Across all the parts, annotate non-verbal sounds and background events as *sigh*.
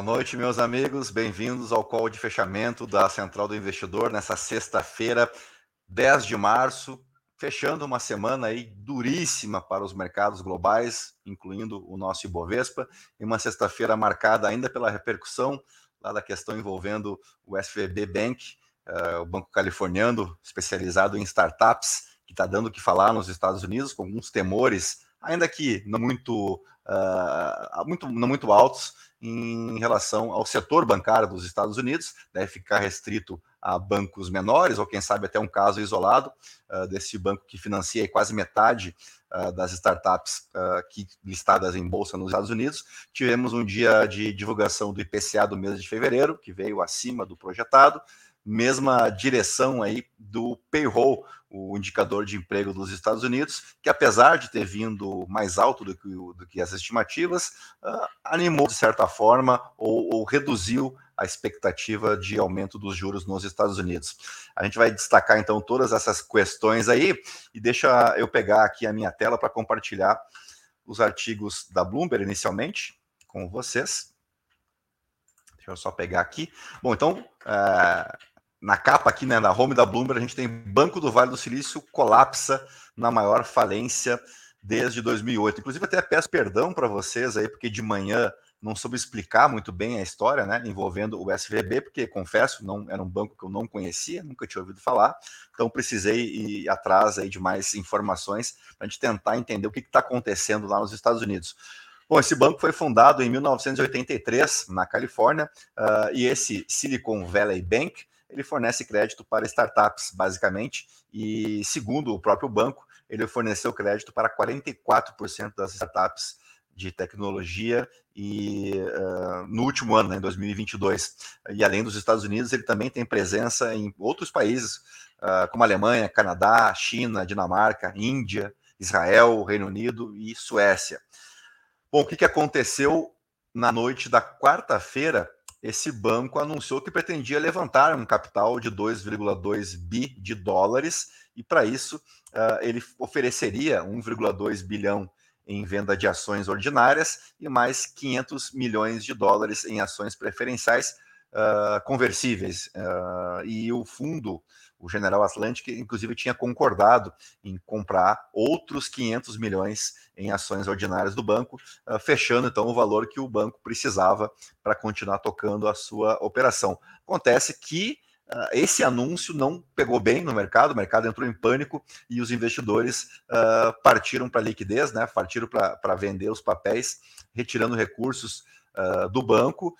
Boa noite, meus amigos. Bem-vindos ao call de fechamento da Central do Investidor nessa sexta-feira, 10 de março, fechando uma semana aí duríssima para os mercados globais, incluindo o nosso Ibovespa, e uma sexta-feira marcada ainda pela repercussão lá da questão envolvendo o SVB Bank, uh, o banco californiano especializado em startups, que está dando o que falar nos Estados Unidos, com alguns temores, ainda que não muito, uh, muito, não muito altos, em relação ao setor bancário dos Estados Unidos, deve ficar restrito a bancos menores, ou quem sabe até um caso isolado uh, desse banco que financia quase metade uh, das startups uh, que, listadas em bolsa nos Estados Unidos. Tivemos um dia de divulgação do IPCA do mês de fevereiro, que veio acima do projetado, mesma direção aí do payroll, o indicador de emprego dos Estados Unidos, que apesar de ter vindo mais alto do que, do que as estimativas, uh, animou de certa forma ou, ou, reduziu a expectativa de aumento dos juros nos Estados Unidos. A gente vai destacar então todas essas questões aí e deixa eu pegar aqui a minha tela para compartilhar os artigos da Bloomberg inicialmente com vocês. Deixa eu só pegar aqui. Bom, então, uh, na capa aqui, né, na home da Bloomberg, a gente tem Banco do Vale do Silício colapsa na maior falência desde 2008. Inclusive, até peço perdão para vocês aí, porque de manhã não soube explicar muito bem a história, né, envolvendo o SVB, porque confesso, não era um banco que eu não conhecia, nunca tinha ouvido falar, então precisei ir atrás aí de mais informações para a gente tentar entender o que está acontecendo lá nos Estados Unidos. Bom, esse banco foi fundado em 1983 na Califórnia uh, e esse Silicon Valley Bank ele fornece crédito para startups, basicamente, e segundo o próprio banco, ele forneceu crédito para 44% das startups de tecnologia e uh, no último ano, né, em 2022. E além dos Estados Unidos, ele também tem presença em outros países, uh, como Alemanha, Canadá, China, Dinamarca, Índia, Israel, Reino Unido e Suécia. Bom, o que, que aconteceu na noite da quarta-feira esse banco anunciou que pretendia levantar um capital de 2,2 bi de dólares e para isso uh, ele ofereceria 1,2 bilhão em venda de ações ordinárias e mais 500 milhões de dólares em ações preferenciais uh, conversíveis. Uh, e o fundo o General Atlantic, inclusive, tinha concordado em comprar outros 500 milhões em ações ordinárias do banco, uh, fechando então o valor que o banco precisava para continuar tocando a sua operação. Acontece que uh, esse anúncio não pegou bem no mercado, o mercado entrou em pânico e os investidores uh, partiram para liquidez, né, partiram para vender os papéis, retirando recursos do banco,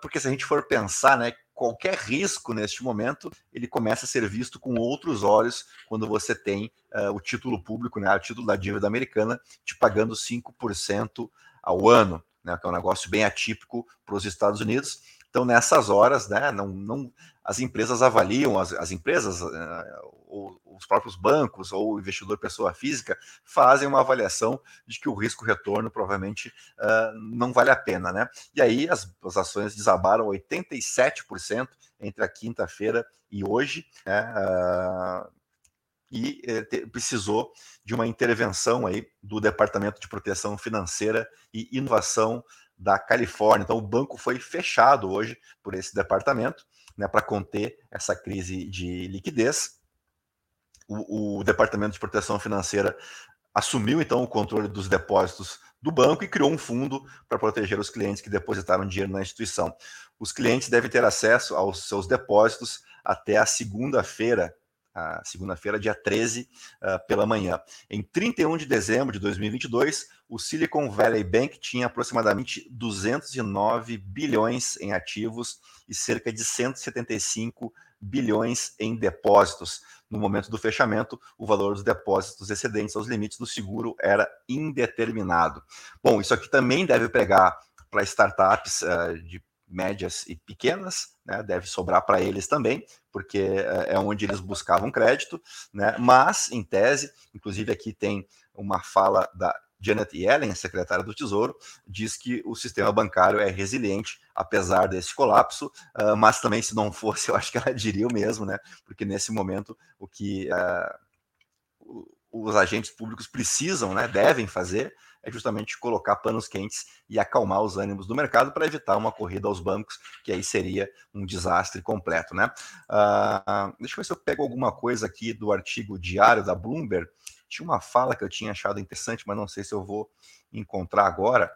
porque se a gente for pensar, né, qualquer risco neste momento, ele começa a ser visto com outros olhos quando você tem uh, o título público, né, o título da dívida americana, te pagando 5% ao ano, né, que é um negócio bem atípico para os Estados Unidos. Então, nessas horas, né, não, não, as empresas avaliam, as, as empresas, uh, os próprios bancos ou o investidor pessoa física fazem uma avaliação de que o risco retorno provavelmente uh, não vale a pena, né? E aí as, as ações desabaram 87% entre a quinta-feira e hoje, né? Uh, e eh, precisou de uma intervenção aí do Departamento de Proteção Financeira e Inovação da Califórnia. Então, o banco foi fechado hoje por esse departamento né, para conter essa crise de liquidez o, o Departamento de Proteção Financeira assumiu então o controle dos depósitos do banco e criou um fundo para proteger os clientes que depositaram dinheiro na instituição. Os clientes devem ter acesso aos seus depósitos até a segunda-feira, segunda-feira, dia 13, uh, pela manhã. Em 31 de dezembro de 2022, o Silicon Valley Bank tinha aproximadamente 209 bilhões em ativos e cerca de 175 bilhões em depósitos no momento do fechamento, o valor dos depósitos excedentes aos limites do seguro era indeterminado. Bom, isso aqui também deve pegar para startups uh, de médias e pequenas, né, deve sobrar para eles também, porque uh, é onde eles buscavam crédito, né, mas, em tese, inclusive aqui tem uma fala da Janet Yellen, secretária do Tesouro, diz que o sistema bancário é resiliente, apesar desse colapso, uh, mas também, se não fosse, *laughs* eu acho que ela diria o mesmo, né? Porque nesse momento, o que uh, os agentes públicos precisam, né, devem fazer, é justamente colocar panos quentes e acalmar os ânimos do mercado para evitar uma corrida aos bancos, que aí seria um desastre completo, né? Uh, deixa eu ver se eu pego alguma coisa aqui do artigo diário da Bloomberg. Tinha uma fala que eu tinha achado interessante, mas não sei se eu vou encontrar agora.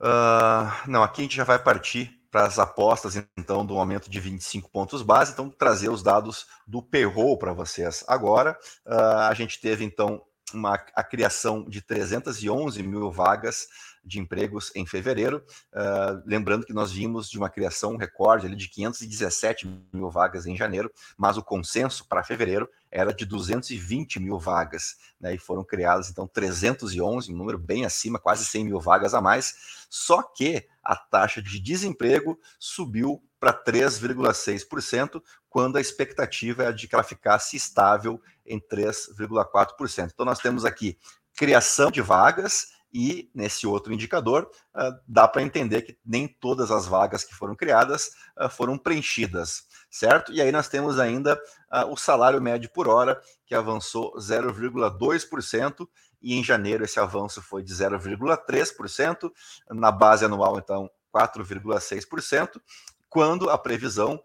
Uh, não, aqui a gente já vai partir para as apostas, então, do aumento de 25 pontos base. Então, trazer os dados do payroll para vocês agora. Uh, a gente teve, então, uma, a criação de 311 mil vagas de empregos em fevereiro. Uh, lembrando que nós vimos de uma criação recorde ali, de 517 mil vagas em janeiro, mas o consenso para fevereiro era de 220 mil vagas, né, e foram criadas então 311, um número bem acima, quase 100 mil vagas a mais. Só que a taxa de desemprego subiu para 3,6%, quando a expectativa é de que ela ficasse estável em 3,4%. Então, nós temos aqui criação de vagas e nesse outro indicador, uh, dá para entender que nem todas as vagas que foram criadas uh, foram preenchidas, certo? E aí nós temos ainda uh, o salário médio por hora, que avançou 0,2%, e em janeiro esse avanço foi de 0,3%, na base anual, então, 4,6%, quando a previsão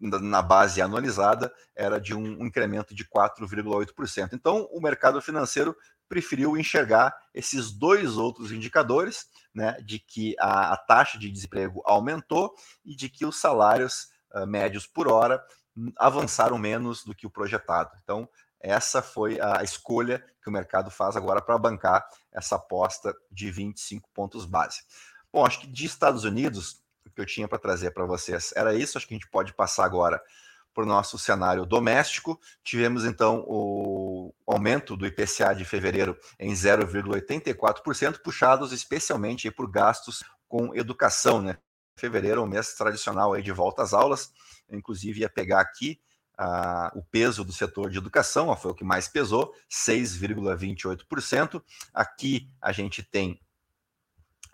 na base anualizada era de um incremento de 4,8%. Então, o mercado financeiro preferiu enxergar esses dois outros indicadores, né, de que a, a taxa de desemprego aumentou e de que os salários uh, médios por hora avançaram menos do que o projetado. Então, essa foi a escolha que o mercado faz agora para bancar essa aposta de 25 pontos base. Bom, acho que de Estados Unidos, que eu tinha para trazer para vocês era isso. Acho que a gente pode passar agora para o nosso cenário doméstico. Tivemos então o aumento do IPCA de fevereiro em 0,84%, puxados especialmente por gastos com educação, né? Fevereiro é o mês tradicional aí de volta às aulas. Eu, inclusive, ia pegar aqui ah, o peso do setor de educação, ó, foi o que mais pesou, 6,28%. Aqui a gente tem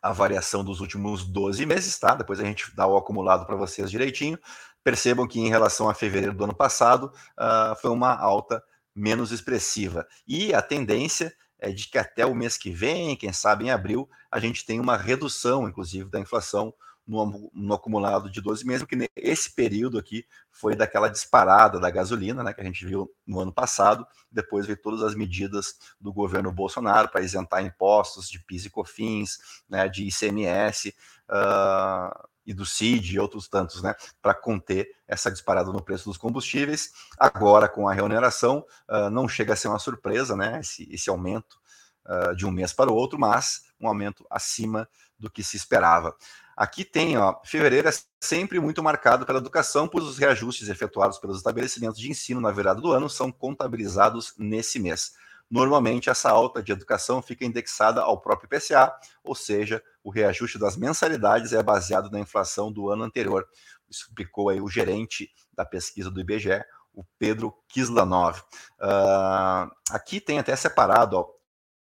a variação dos últimos 12 meses, tá? Depois a gente dá o acumulado para vocês direitinho. Percebam que em relação a fevereiro do ano passado, uh, foi uma alta menos expressiva. E a tendência é de que até o mês que vem, quem sabe em abril, a gente tem uma redução, inclusive, da inflação no, no, acumulado de 12 meses, porque esse período aqui foi daquela disparada da gasolina, né, que a gente viu no ano passado, depois veio todas as medidas do governo Bolsonaro para isentar impostos de PIS e COFINS, né, de ICMS, uh, ah, e do CID e outros tantos, né, para conter essa disparada no preço dos combustíveis. Agora, com a reoneração, uh, não chega a ser uma surpresa, né, esse, esse aumento uh, de um mês para o outro, mas um aumento acima do que se esperava. Aqui tem, ó, fevereiro é sempre muito marcado pela educação, pois os reajustes efetuados pelos estabelecimentos de ensino na virada do ano são contabilizados nesse mês. Normalmente, essa alta de educação fica indexada ao próprio IPCA, ou seja, o reajuste das mensalidades é baseado na inflação do ano anterior. Explicou aí o gerente da pesquisa do IBGE, o Pedro Kislanov. Uh, aqui tem até separado ó,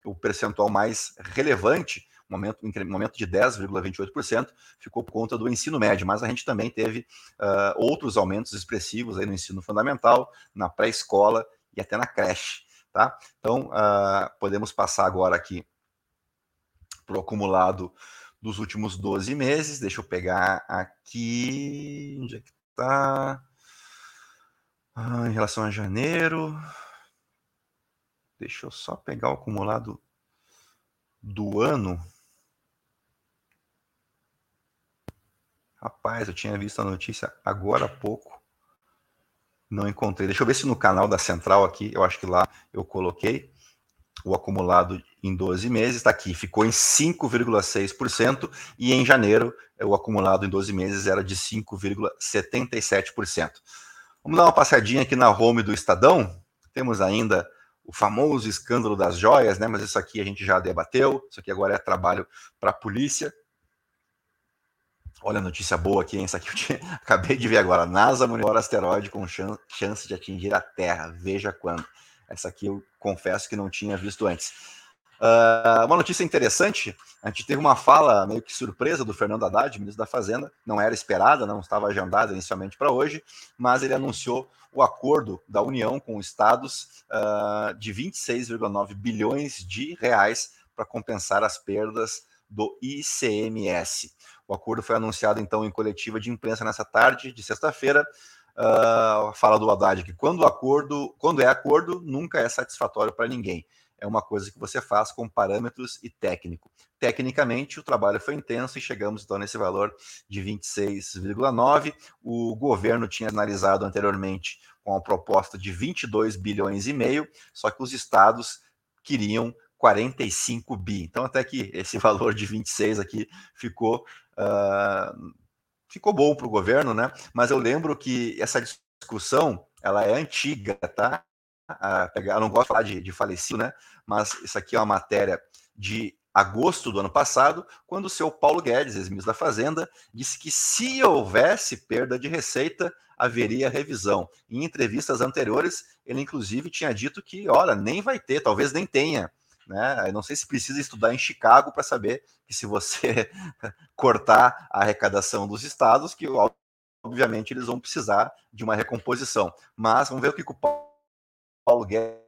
o percentual mais relevante, um aumento, um aumento de 10,28%, ficou por conta do ensino médio, mas a gente também teve uh, outros aumentos expressivos aí no ensino fundamental, na pré-escola e até na creche. Tá? Então, uh, podemos passar agora aqui para o acumulado dos últimos 12 meses. Deixa eu pegar aqui. Onde é que está? Ah, em relação a janeiro. Deixa eu só pegar o acumulado do ano. Rapaz, eu tinha visto a notícia agora há pouco. Não encontrei. Deixa eu ver se no canal da Central aqui, eu acho que lá eu coloquei o acumulado em 12 meses, está aqui, ficou em 5,6%, e em janeiro o acumulado em 12 meses era de 5,77%. Vamos dar uma passadinha aqui na home do Estadão. Temos ainda o famoso escândalo das joias, né? Mas isso aqui a gente já debateu. Isso aqui agora é trabalho para a polícia. Olha a notícia boa aqui, hein? Isso aqui eu *laughs* acabei de ver agora. NASA monitora asteroide com chance de atingir a Terra. Veja quando. Essa aqui eu confesso que não tinha visto antes. Uh, uma notícia interessante: a gente teve uma fala meio que surpresa do Fernando Haddad, ministro da Fazenda, não era esperada, não estava agendada inicialmente para hoje, mas ele anunciou o acordo da União com os estados uh, de 26,9 bilhões de reais para compensar as perdas do ICMS. O acordo foi anunciado então em coletiva de imprensa nessa tarde de sexta-feira. Uh, fala do Haddad que quando acordo, quando é acordo, nunca é satisfatório para ninguém é uma coisa que você faz com parâmetros e técnico. Tecnicamente, o trabalho foi intenso e chegamos então nesse valor de 26,9. O governo tinha analisado anteriormente com a proposta de 22 bilhões e meio, só que os estados queriam 45 bi. Então, até que esse *laughs* valor de 26 aqui ficou, uh, ficou bom para o governo, né? Mas eu lembro que essa discussão ela é antiga, tá? eu não gosto de falar de, de falecido, né? Mas isso aqui é uma matéria de agosto do ano passado, quando o seu Paulo Guedes, ex-ministro da Fazenda, disse que se houvesse perda de receita, haveria revisão. Em entrevistas anteriores, ele inclusive tinha dito que, olha, nem vai ter, talvez nem tenha. Né? Eu não sei se precisa estudar em Chicago para saber que se você *laughs* cortar a arrecadação dos estados, que obviamente eles vão precisar de uma recomposição. Mas vamos ver o que o Paulo Guedes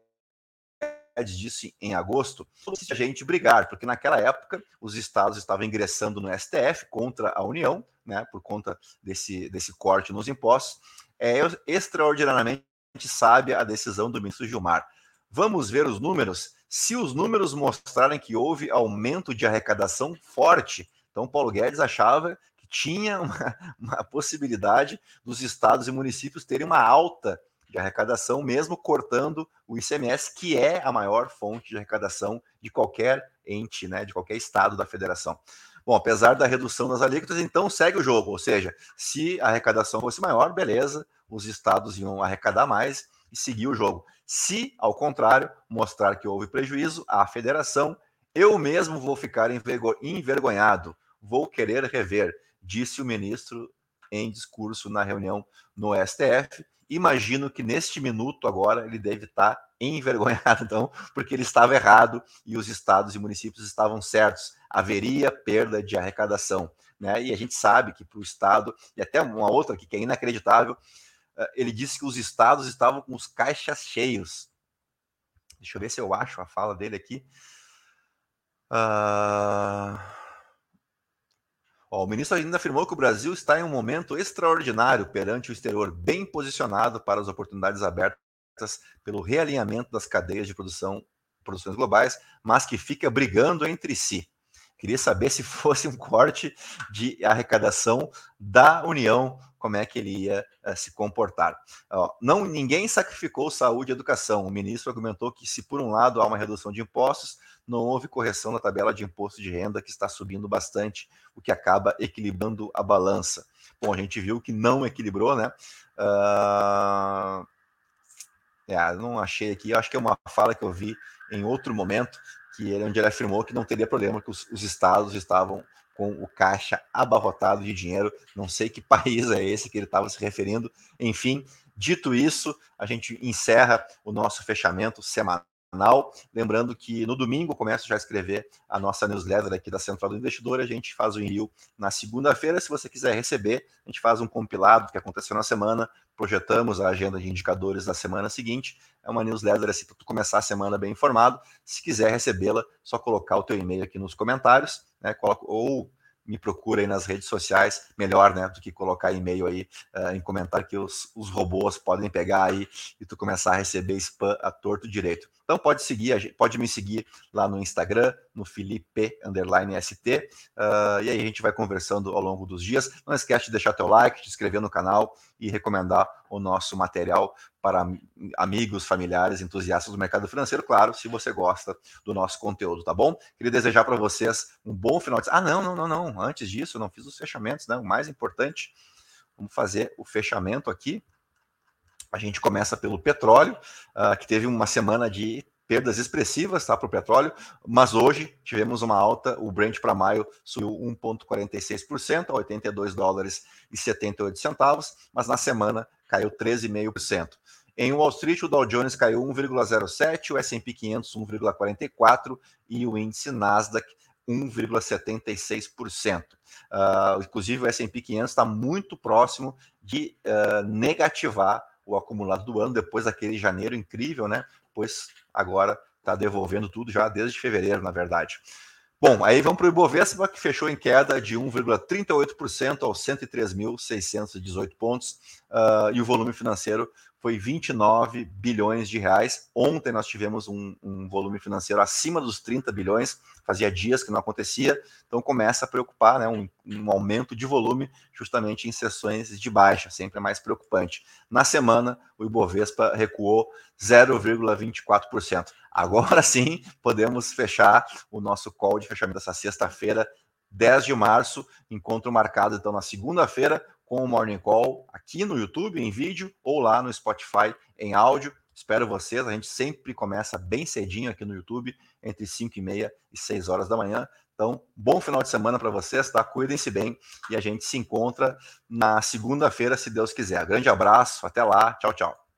disse em agosto, se a gente brigar, porque naquela época os estados estavam ingressando no STF contra a União, né, por conta desse, desse corte nos impostos. É extraordinariamente sábia a decisão do ministro Gilmar. Vamos ver os números. Se os números mostrarem que houve aumento de arrecadação forte, então Paulo Guedes achava que tinha uma, uma possibilidade dos estados e municípios terem uma alta de arrecadação, mesmo cortando o ICMS, que é a maior fonte de arrecadação de qualquer ente, né, de qualquer estado da federação. Bom, apesar da redução das alíquotas, então segue o jogo, ou seja, se a arrecadação fosse maior, beleza, os estados iam arrecadar mais e seguir o jogo. Se, ao contrário, mostrar que houve prejuízo, a federação, eu mesmo vou ficar envergonhado, vou querer rever, disse o ministro em discurso na reunião no STF, Imagino que neste minuto agora ele deve estar envergonhado, então, porque ele estava errado e os estados e municípios estavam certos. Haveria perda de arrecadação. Né? E a gente sabe que para o Estado, e até uma outra aqui que é inacreditável, ele disse que os estados estavam com os caixas cheios. Deixa eu ver se eu acho a fala dele aqui. Uh... Ó, o ministro ainda afirmou que o Brasil está em um momento extraordinário perante o exterior, bem posicionado para as oportunidades abertas pelo realinhamento das cadeias de produção, produções globais, mas que fica brigando entre si. Queria saber se fosse um corte de arrecadação da União, como é que ele ia uh, se comportar. Ó, não, ninguém sacrificou saúde e educação. O ministro argumentou que, se por um lado há uma redução de impostos, não houve correção na tabela de imposto de renda, que está subindo bastante, o que acaba equilibrando a balança. Bom, a gente viu que não equilibrou, né? Uh... É, não achei aqui, acho que é uma fala que eu vi em outro momento, que ele, onde ele afirmou que não teria problema, que os, os estados estavam com o caixa abarrotado de dinheiro. Não sei que *laughs* país é esse que ele estava se referindo. Enfim, dito isso, a gente encerra o nosso fechamento semanal canal. Lembrando que no domingo começo já a escrever a nossa newsletter aqui da Central do Investidor. A gente faz o envio na segunda-feira. Se você quiser receber, a gente faz um compilado do que aconteceu na semana, projetamos a agenda de indicadores da semana seguinte. É uma newsletter assim para tu começar a semana bem informado. Se quiser recebê-la, só colocar o teu e-mail aqui nos comentários, né? Coloca, ou me procura aí nas redes sociais, melhor, né, do que colocar e-mail aí uh, em comentário que os, os robôs podem pegar aí e tu começar a receber spam a torto direito. Então pode seguir, pode me seguir lá no Instagram, no Felipe underline ST, uh, e aí a gente vai conversando ao longo dos dias. Não esquece de deixar teu like, te inscrever no canal e recomendar o nosso material para amigos, familiares, entusiastas do mercado financeiro, claro, se você gosta do nosso conteúdo, tá bom? Queria desejar para vocês um bom final de. Ah, não, não, não, não. Antes disso, eu não fiz os fechamentos, né? O mais importante, vamos fazer o fechamento aqui. A gente começa pelo petróleo, uh, que teve uma semana de perdas expressivas tá, para o petróleo, mas hoje tivemos uma alta, o Brent para maio subiu 1,46% a 82 dólares e 78 centavos, mas na semana caiu 13,5%. Em Wall Street, o Dow Jones caiu 1,07, o S&P 500 1,44 e o índice Nasdaq 1,76%. Uh, inclusive, o S&P 500 está muito próximo de uh, negativar o acumulado do ano, depois daquele janeiro incrível, né? Pois agora está devolvendo tudo já desde fevereiro, na verdade. Bom, aí vamos para o Ibovespa, que fechou em queda de 1,38% aos 103.618 pontos, uh, e o volume financeiro foi 29 bilhões de reais. Ontem nós tivemos um, um, volume financeiro acima dos 30 bilhões, fazia dias que não acontecia, então começa a preocupar né, um, um aumento de volume justamente em sessões de baixa, sempre é mais preocupante. Na semana, o Ibovespa recuou 0,24%. Agora sim, podemos fechar o nosso call de fechamento dessa sexta-feira, 10 de março, encontro marcado então na segunda-feira, com o Morning Call aqui no YouTube em vídeo ou lá no Spotify em áudio. Espero vocês. A gente sempre começa bem cedinho aqui no YouTube, entre 5 e meia e 6 horas da manhã. Então, bom final de semana para vocês, tá? Cuidem-se bem e a gente se encontra na segunda-feira, se Deus quiser. Grande abraço, até lá, tchau, tchau.